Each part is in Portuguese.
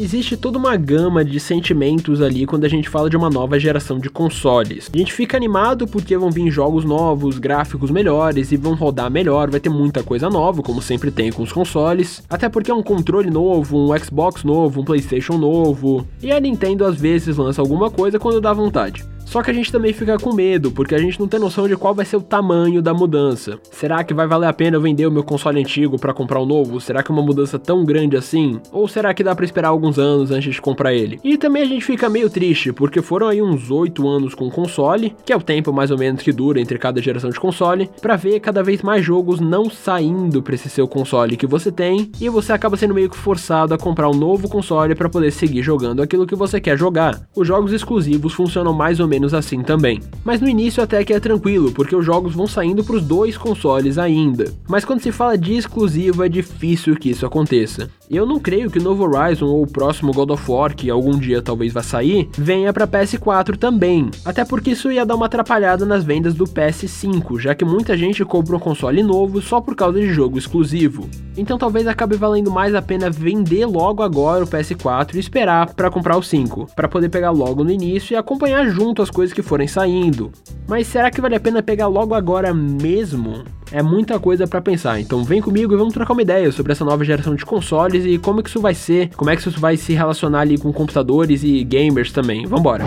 Existe toda uma gama de sentimentos ali quando a gente fala de uma nova geração de consoles. A gente fica animado porque vão vir jogos novos, gráficos melhores e vão rodar melhor, vai ter muita coisa nova, como sempre tem com os consoles. Até porque é um controle novo, um Xbox novo, um PlayStation novo. E a Nintendo às vezes lança alguma coisa quando dá vontade. Só que a gente também fica com medo, porque a gente não tem noção de qual vai ser o tamanho da mudança. Será que vai valer a pena eu vender o meu console antigo para comprar um novo? Será que é uma mudança tão grande assim? Ou será que dá para esperar alguns anos antes de comprar ele? E também a gente fica meio triste, porque foram aí uns 8 anos com o console, que é o tempo mais ou menos que dura entre cada geração de console, para ver cada vez mais jogos não saindo para esse seu console que você tem, e você acaba sendo meio que forçado a comprar um novo console para poder seguir jogando aquilo que você quer jogar. Os jogos exclusivos funcionam mais ou menos menos assim também. Mas no início até que é tranquilo, porque os jogos vão saindo para os dois consoles ainda. Mas quando se fala de exclusivo é difícil que isso aconteça. Eu não creio que o novo Horizon ou o próximo God of War, que algum dia talvez vá sair, venha para PS4 também. Até porque isso ia dar uma atrapalhada nas vendas do PS5, já que muita gente compra um console novo só por causa de jogo exclusivo. Então talvez acabe valendo mais a pena vender logo agora o PS4 e esperar para comprar o 5, para poder pegar logo no início e acompanhar junto as coisas que forem saindo. Mas será que vale a pena pegar logo agora mesmo? É muita coisa para pensar, então vem comigo e vamos trocar uma ideia sobre essa nova geração de consoles e como que isso vai ser, como é que isso vai se relacionar ali com computadores e gamers também. Vambora!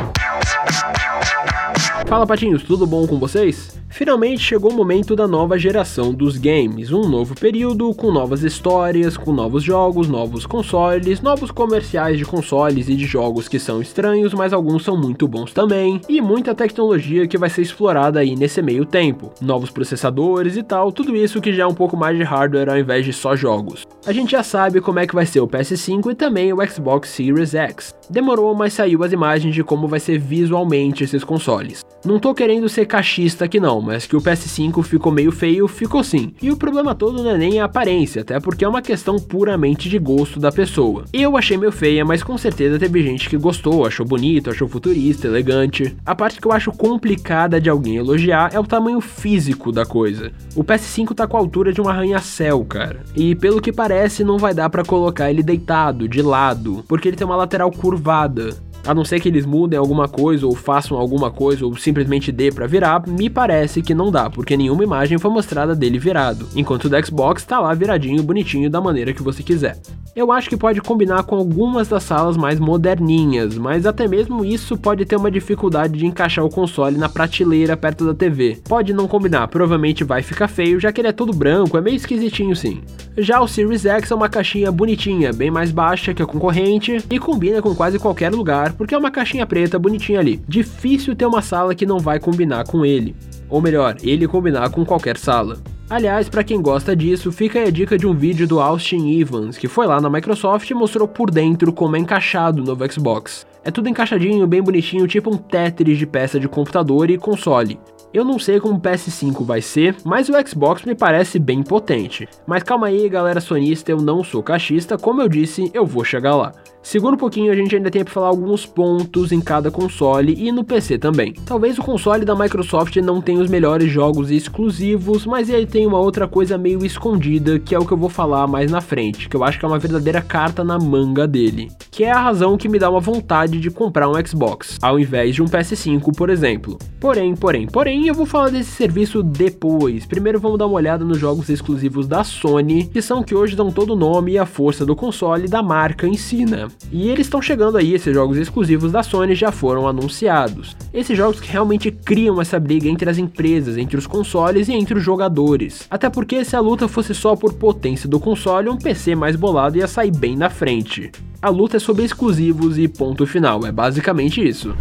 Fala patinhos, tudo bom com vocês? Finalmente chegou o momento da nova geração dos games, um novo período com novas histórias, com novos jogos, novos consoles, novos comerciais de consoles e de jogos que são estranhos, mas alguns são muito bons também, e muita tecnologia que vai ser explorada aí nesse meio tempo, novos processadores e tal, tudo isso que já é um pouco mais de hardware ao invés de só jogos. A gente já sabe como é que vai ser o PS5 e também o Xbox Series X. Demorou, mas saiu as imagens de como vai ser visualmente esses consoles. Não tô querendo ser cachista aqui não, mas que o PS5 ficou meio feio, ficou sim. E o problema todo não é nem a aparência, até porque é uma questão puramente de gosto da pessoa. Eu achei meio feia, mas com certeza teve gente que gostou, achou bonito, achou futurista, elegante. A parte que eu acho complicada de alguém elogiar é o tamanho físico da coisa. O PS5 tá com a altura de um arranha-céu, cara. E pelo que parece, não vai dar para colocar ele deitado, de lado, porque ele tem uma lateral curvada. A não ser que eles mudem alguma coisa ou façam alguma coisa ou simplesmente dê para virar, me parece que não dá, porque nenhuma imagem foi mostrada dele virado, enquanto o do Xbox tá lá viradinho, bonitinho da maneira que você quiser. Eu acho que pode combinar com algumas das salas mais moderninhas, mas até mesmo isso pode ter uma dificuldade de encaixar o console na prateleira perto da TV. Pode não combinar, provavelmente vai ficar feio, já que ele é todo branco, é meio esquisitinho sim. Já o Series X é uma caixinha bonitinha, bem mais baixa que a concorrente e combina com quase qualquer lugar porque é uma caixinha preta bonitinha ali. Difícil ter uma sala que não vai combinar com ele. Ou melhor, ele combinar com qualquer sala. Aliás, para quem gosta disso, fica aí a dica de um vídeo do Austin Evans, que foi lá na Microsoft e mostrou por dentro como é encaixado o novo Xbox. É tudo encaixadinho, bem bonitinho, tipo um Tetris de peça de computador e console. Eu não sei como o PS5 vai ser, mas o Xbox me parece bem potente. Mas calma aí, galera sonista, eu não sou cachista, como eu disse, eu vou chegar lá. Segura um pouquinho, a gente ainda tem para falar alguns pontos em cada console e no PC também. Talvez o console da Microsoft não tenha os melhores jogos exclusivos, mas ele tem uma outra coisa meio escondida, que é o que eu vou falar mais na frente, que eu acho que é uma verdadeira carta na manga dele, que é a razão que me dá uma vontade de comprar um Xbox, ao invés de um PS5, por exemplo. Porém, porém, porém, eu vou falar desse serviço depois. Primeiro vamos dar uma olhada nos jogos exclusivos da Sony, que são que hoje dão todo o nome e a força do console da marca em si, né? E eles estão chegando aí, esses jogos exclusivos da Sony já foram anunciados. Esses jogos que realmente criam essa briga entre as empresas, entre os consoles e entre os jogadores. Até porque se a luta fosse só por potência do console, um PC mais bolado ia sair bem na frente. A luta é sobre exclusivos e ponto final, é basicamente isso.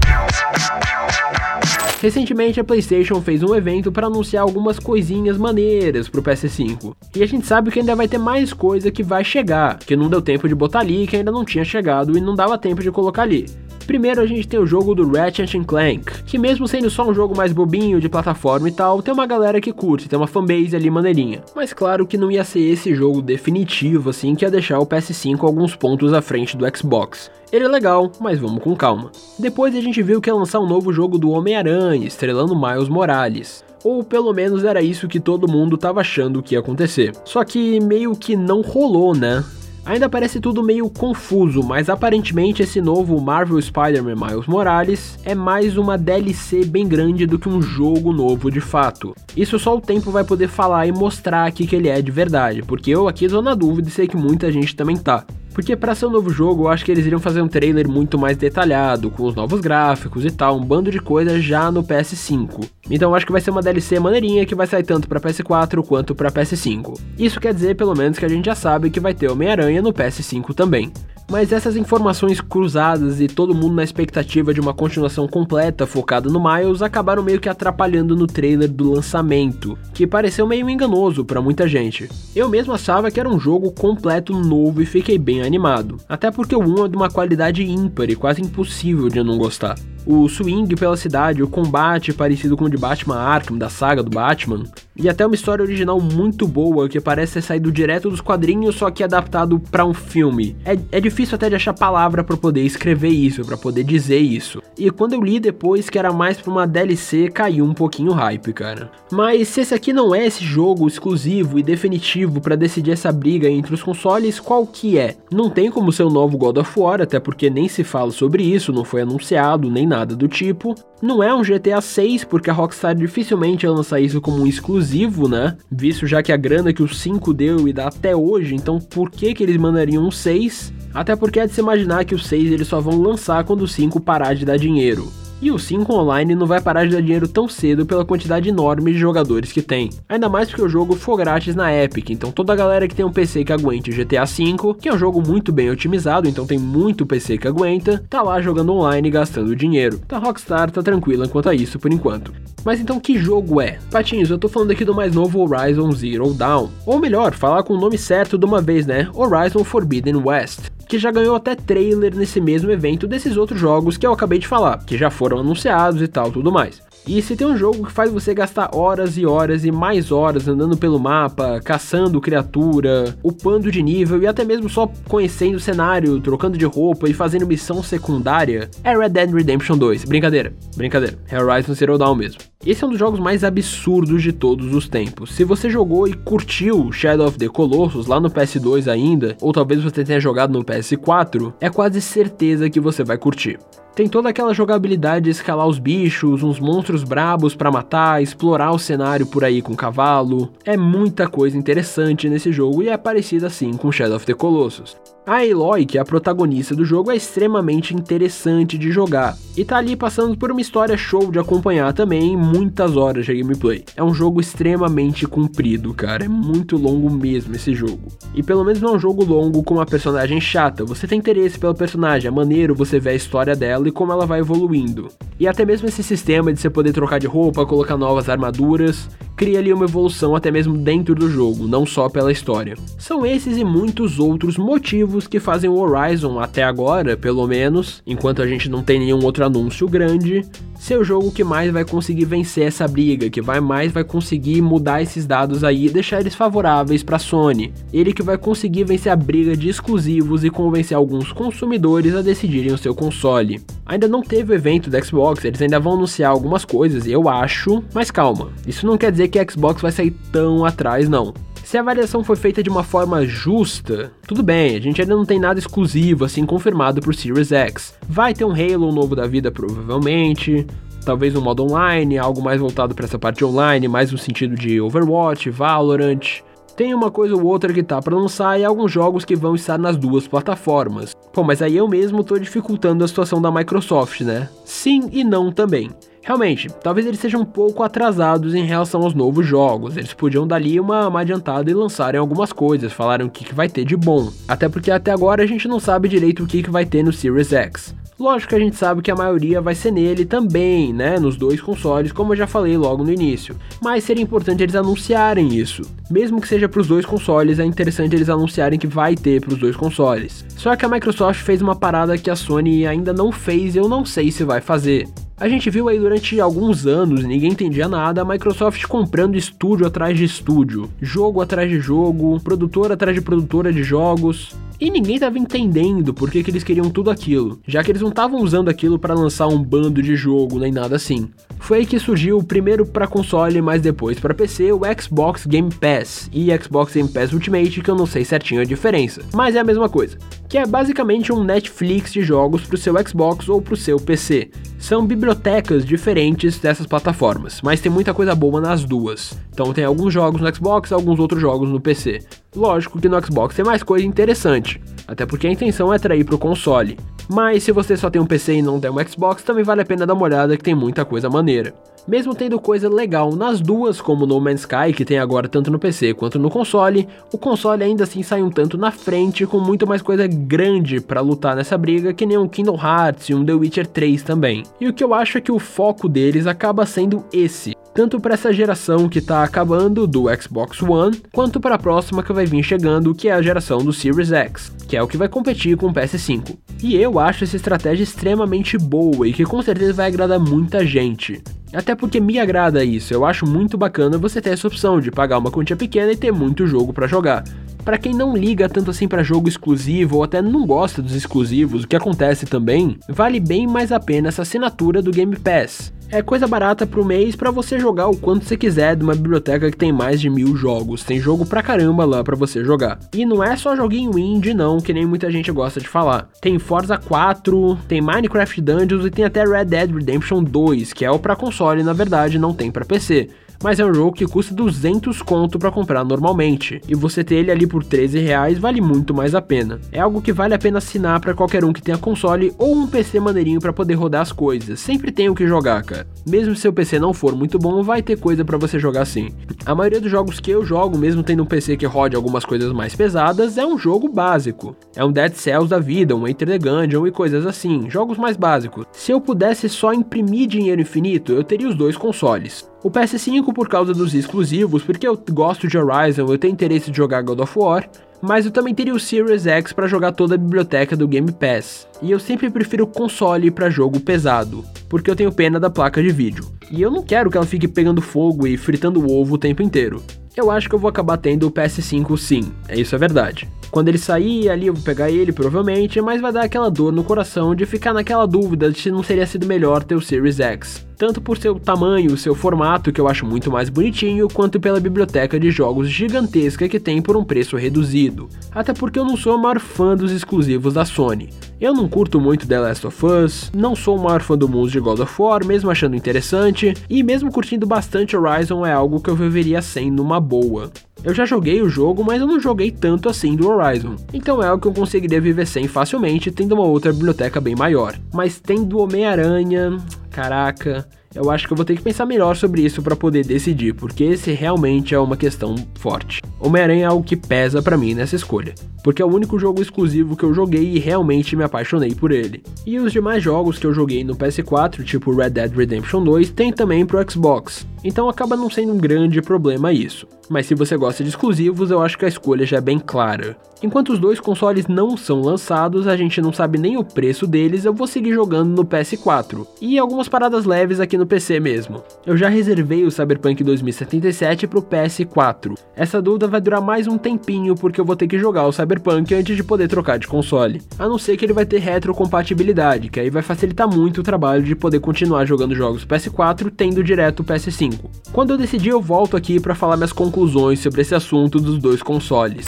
Recentemente a PlayStation fez um evento para anunciar algumas coisinhas maneiras pro PS5. E a gente sabe que ainda vai ter mais coisa que vai chegar, que não deu tempo de botar ali, que ainda não tinha chegado e não dava tempo de colocar ali. Primeiro a gente tem o jogo do Ratchet Clank, que mesmo sendo só um jogo mais bobinho de plataforma e tal, tem uma galera que curte, tem uma fanbase ali maneirinha. Mas claro que não ia ser esse jogo definitivo assim que ia deixar o PS5 alguns pontos à frente do Xbox. Ele é legal, mas vamos com calma. Depois a gente viu que ia lançar um novo jogo do Homem-Aranha, estrelando Miles Morales. Ou pelo menos era isso que todo mundo tava achando que ia acontecer. Só que meio que não rolou, né? Ainda parece tudo meio confuso, mas aparentemente esse novo Marvel Spider-Man Miles Morales é mais uma DLC bem grande do que um jogo novo de fato. Isso só o tempo vai poder falar e mostrar aqui que ele é de verdade, porque eu aqui tô na dúvida e sei que muita gente também tá. Porque para ser um novo jogo, eu acho que eles iriam fazer um trailer muito mais detalhado, com os novos gráficos e tal, um bando de coisas já no PS5. Então eu acho que vai ser uma DLC maneirinha que vai sair tanto para PS4 quanto para PS5. Isso quer dizer pelo menos que a gente já sabe que vai ter Homem-Aranha no PS5 também. Mas essas informações cruzadas e todo mundo na expectativa de uma continuação completa focada no Miles acabaram meio que atrapalhando no trailer do lançamento, que pareceu meio enganoso para muita gente. Eu mesmo achava que era um jogo completo novo e fiquei bem animado, até porque o 1 é de uma qualidade ímpar e quase impossível de não gostar. O swing pela cidade, o combate parecido com o de Batman Arkham, da saga do Batman, e até uma história original muito boa que parece ter saído direto dos quadrinhos, só que adaptado para um filme. É, é difícil até de achar palavra para poder escrever isso, para poder dizer isso. E quando eu li depois que era mais pra uma DLC, caiu um pouquinho o hype, cara. Mas se esse aqui não é esse jogo exclusivo e definitivo para decidir essa briga entre os consoles, qual que é? Não tem como ser o novo God of War, até porque nem se fala sobre isso, não foi anunciado, nem nada do tipo. Não é um GTA 6, porque a Rockstar dificilmente ia lançar isso como um exclusivo, né? Visto já que a grana que o 5 deu e dá até hoje, então por que que eles mandariam um 6? Até porque é de se imaginar que o 6 eles só vão lançar quando o 5 parar de dar dinheiro. E o 5 online não vai parar de dar dinheiro tão cedo pela quantidade enorme de jogadores que tem. Ainda mais porque o jogo foi grátis na Epic, então toda a galera que tem um PC que aguente o GTA V, que é um jogo muito bem otimizado, então tem muito PC que aguenta, tá lá jogando online e gastando dinheiro. Então a Rockstar tá tranquila quanto a isso por enquanto. Mas então que jogo é? Patinhos, eu tô falando aqui do mais novo Horizon Zero Dawn. Ou melhor, falar com o nome certo de uma vez, né? Horizon Forbidden West que já ganhou até trailer nesse mesmo evento desses outros jogos que eu acabei de falar, que já foram anunciados e tal, tudo mais. E se tem um jogo que faz você gastar horas e horas e mais horas andando pelo mapa, caçando criatura, upando de nível e até mesmo só conhecendo o cenário, trocando de roupa e fazendo missão secundária, é Red Dead Redemption 2. Brincadeira, brincadeira. É Horizon Zero Dawn mesmo. Esse é um dos jogos mais absurdos de todos os tempos. Se você jogou e curtiu Shadow of the Colossus lá no PS2 ainda, ou talvez você tenha jogado no PS4, é quase certeza que você vai curtir. Tem toda aquela jogabilidade de escalar os bichos, uns monstros brabos para matar, explorar o cenário por aí com cavalo. É muita coisa interessante nesse jogo e é parecida assim com Shadow of the Colossus. A Aloy, que é a protagonista do jogo, é extremamente interessante de jogar e tá ali passando por uma história show de acompanhar também muitas horas de gameplay. É um jogo extremamente comprido, cara, é muito longo mesmo esse jogo. E pelo menos não é um jogo longo com uma personagem chata, você tem interesse pelo personagem, é maneiro você ver a história dela e como ela vai evoluindo. E até mesmo esse sistema de você poder trocar de roupa, colocar novas armaduras, cria ali uma evolução até mesmo dentro do jogo, não só pela história. São esses e muitos outros motivos que fazem o Horizon, até agora, pelo menos, enquanto a gente não tem nenhum outro anúncio grande, ser o jogo que mais vai conseguir vencer essa briga, que vai mais vai conseguir mudar esses dados aí e deixar eles favoráveis para Sony. Ele que vai conseguir vencer a briga de exclusivos e convencer alguns consumidores a decidirem o seu console. Ainda não teve o evento do Xbox, eles ainda vão anunciar algumas coisas, eu acho, mas calma, isso não quer dizer que a Xbox vai sair tão atrás, não. Se a avaliação foi feita de uma forma justa, tudo bem, a gente ainda não tem nada exclusivo assim confirmado por Series X. Vai ter um Halo novo da vida provavelmente, talvez um modo online, algo mais voltado para essa parte online, mais no sentido de Overwatch, Valorant. Tem uma coisa ou outra que tá para lançar e alguns jogos que vão estar nas duas plataformas. Pô, mas aí eu mesmo tô dificultando a situação da Microsoft, né? Sim e não também. Realmente, talvez eles sejam um pouco atrasados em relação aos novos jogos. Eles podiam dali uma, uma adiantada e lançarem algumas coisas, falarem o que, que vai ter de bom. Até porque até agora a gente não sabe direito o que, que vai ter no Series X. Lógico que a gente sabe que a maioria vai ser nele também, né? Nos dois consoles, como eu já falei logo no início. Mas seria importante eles anunciarem isso. Mesmo que seja para os dois consoles, é interessante eles anunciarem que vai ter para os dois consoles. Só que a Microsoft fez uma parada que a Sony ainda não fez e eu não sei se vai fazer. A gente viu aí durante alguns anos, ninguém entendia nada, a Microsoft comprando estúdio atrás de estúdio, jogo atrás de jogo, produtora atrás de produtora de jogos. E ninguém tava entendendo por que, que eles queriam tudo aquilo, já que eles não estavam usando aquilo para lançar um bando de jogo nem nada assim. Foi aí que surgiu primeiro para console, mas depois para PC o Xbox Game Pass e Xbox Game Pass Ultimate, que eu não sei certinho a diferença, mas é a mesma coisa, que é basicamente um Netflix de jogos para o seu Xbox ou para o seu PC. São bibliotecas diferentes dessas plataformas, mas tem muita coisa boa nas duas. Então tem alguns jogos no Xbox, alguns outros jogos no PC. Lógico que no Xbox tem mais coisa interessante, até porque a intenção é atrair para o console. Mas se você só tem um PC e não tem um Xbox, também vale a pena dar uma olhada que tem muita coisa maneira. Mesmo tendo coisa legal nas duas, como No Man's Sky, que tem agora tanto no PC quanto no console, o console ainda assim sai um tanto na frente, com muito mais coisa grande para lutar nessa briga, que nem um Kingdom Hearts e um The Witcher 3 também. E o que eu acho é que o foco deles acaba sendo esse, tanto para essa geração que está acabando do Xbox One, quanto para a próxima que vai vir chegando, que é a geração do Series X, que é o que vai competir com o PS5. E eu acho essa estratégia extremamente boa e que com certeza vai agradar muita gente. Até porque me agrada isso, eu acho muito bacana você ter essa opção de pagar uma quantia pequena e ter muito jogo para jogar. Para quem não liga tanto assim para jogo exclusivo ou até não gosta dos exclusivos, o que acontece também, vale bem mais a pena essa assinatura do Game Pass é coisa barata pro mês para você jogar o quanto você quiser de uma biblioteca que tem mais de mil jogos. Tem jogo pra caramba lá para você jogar. E não é só joguinho indie, não, que nem muita gente gosta de falar. Tem Forza 4, tem Minecraft Dungeons e tem até Red Dead Redemption 2, que é o pra console, na verdade, não tem para PC mas é um jogo que custa 200 conto para comprar normalmente, e você ter ele ali por 13 reais vale muito mais a pena. É algo que vale a pena assinar para qualquer um que tenha console ou um PC maneirinho para poder rodar as coisas. Sempre tem o que jogar, cara. Mesmo se seu PC não for muito bom, vai ter coisa para você jogar sim. A maioria dos jogos que eu jogo, mesmo tendo um PC que rode algumas coisas mais pesadas, é um jogo básico. É um Dead Cells da vida, um Enter the Gungeon e coisas assim, jogos mais básicos. Se eu pudesse só imprimir dinheiro infinito, eu teria os dois consoles. O PS5 por causa dos exclusivos, porque eu gosto de Horizon, eu tenho interesse de jogar God of War, mas eu também teria o Series X para jogar toda a biblioteca do Game Pass. E eu sempre prefiro console para jogo pesado, porque eu tenho pena da placa de vídeo. E eu não quero que ela fique pegando fogo e fritando o ovo o tempo inteiro. Eu acho que eu vou acabar tendo o PS5 sim, é isso é verdade. Quando ele sair ali eu vou pegar ele provavelmente, mas vai dar aquela dor no coração de ficar naquela dúvida de se não seria sido melhor ter o Series X tanto por seu tamanho, seu formato, que eu acho muito mais bonitinho, quanto pela biblioteca de jogos gigantesca que tem por um preço reduzido. Até porque eu não sou o maior fã dos exclusivos da Sony. Eu não curto muito The Last of Us, não sou o maior fã do mundo de God of War, mesmo achando interessante, e mesmo curtindo bastante Horizon é algo que eu viveria sem numa boa. Eu já joguei o jogo, mas eu não joguei tanto assim do Horizon. Então é algo que eu conseguiria viver sem facilmente, tendo uma outra biblioteca bem maior. Mas tendo Homem-Aranha, caraca, eu acho que eu vou ter que pensar melhor sobre isso para poder decidir, porque esse realmente é uma questão forte. Homem-Aranha é algo que pesa para mim nessa escolha, porque é o único jogo exclusivo que eu joguei e realmente me apaixonei por ele. E os demais jogos que eu joguei no PS4, tipo Red Dead Redemption 2, tem também pro Xbox. Então acaba não sendo um grande problema isso. Mas se você gosta de exclusivos, eu acho que a escolha já é bem clara. Enquanto os dois consoles não são lançados, a gente não sabe nem o preço deles, eu vou seguir jogando no PS4. E algumas paradas leves aqui no PC mesmo. Eu já reservei o Cyberpunk 2077 pro PS4. Essa dúvida vai durar mais um tempinho porque eu vou ter que jogar o Cyberpunk antes de poder trocar de console. A não ser que ele vai ter retrocompatibilidade, que aí vai facilitar muito o trabalho de poder continuar jogando jogos PS4 tendo direto o PS5. Quando eu decidir, eu volto aqui para falar minhas conclusões sobre esse assunto dos dois consoles.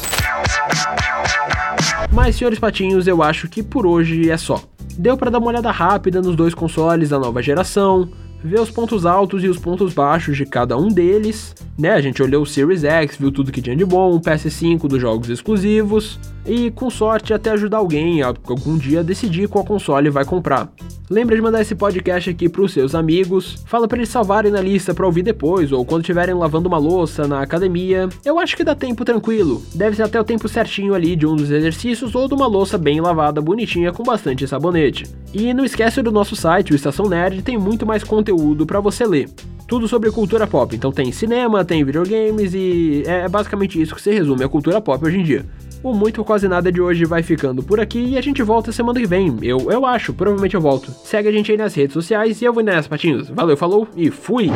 Mas, senhores patinhos, eu acho que por hoje é só. Deu para dar uma olhada rápida nos dois consoles da nova geração, ver os pontos altos e os pontos baixos de cada um deles, né? A gente olhou o Series X, viu tudo que tinha de bom, o PS5 dos jogos exclusivos, e com sorte até ajudar alguém a algum dia decidir qual console vai comprar. Lembra de mandar esse podcast aqui para os seus amigos, fala para eles salvarem na lista para ouvir depois ou quando estiverem lavando uma louça na academia. Eu acho que dá tempo tranquilo. Deve ser até o tempo certinho ali de um dos exercícios ou de uma louça bem lavada, bonitinha com bastante sabonete. E não esquece do nosso site, o Estação Nerd, tem muito mais conteúdo para você ler tudo sobre cultura pop. Então tem cinema, tem videogames e é basicamente isso que se resume a cultura pop hoje em dia. O Muito ou Quase Nada de hoje vai ficando por aqui e a gente volta semana que vem. Eu, eu acho, provavelmente eu volto. Segue a gente aí nas redes sociais e eu vou nessa, patinhos. Valeu, falou e fui!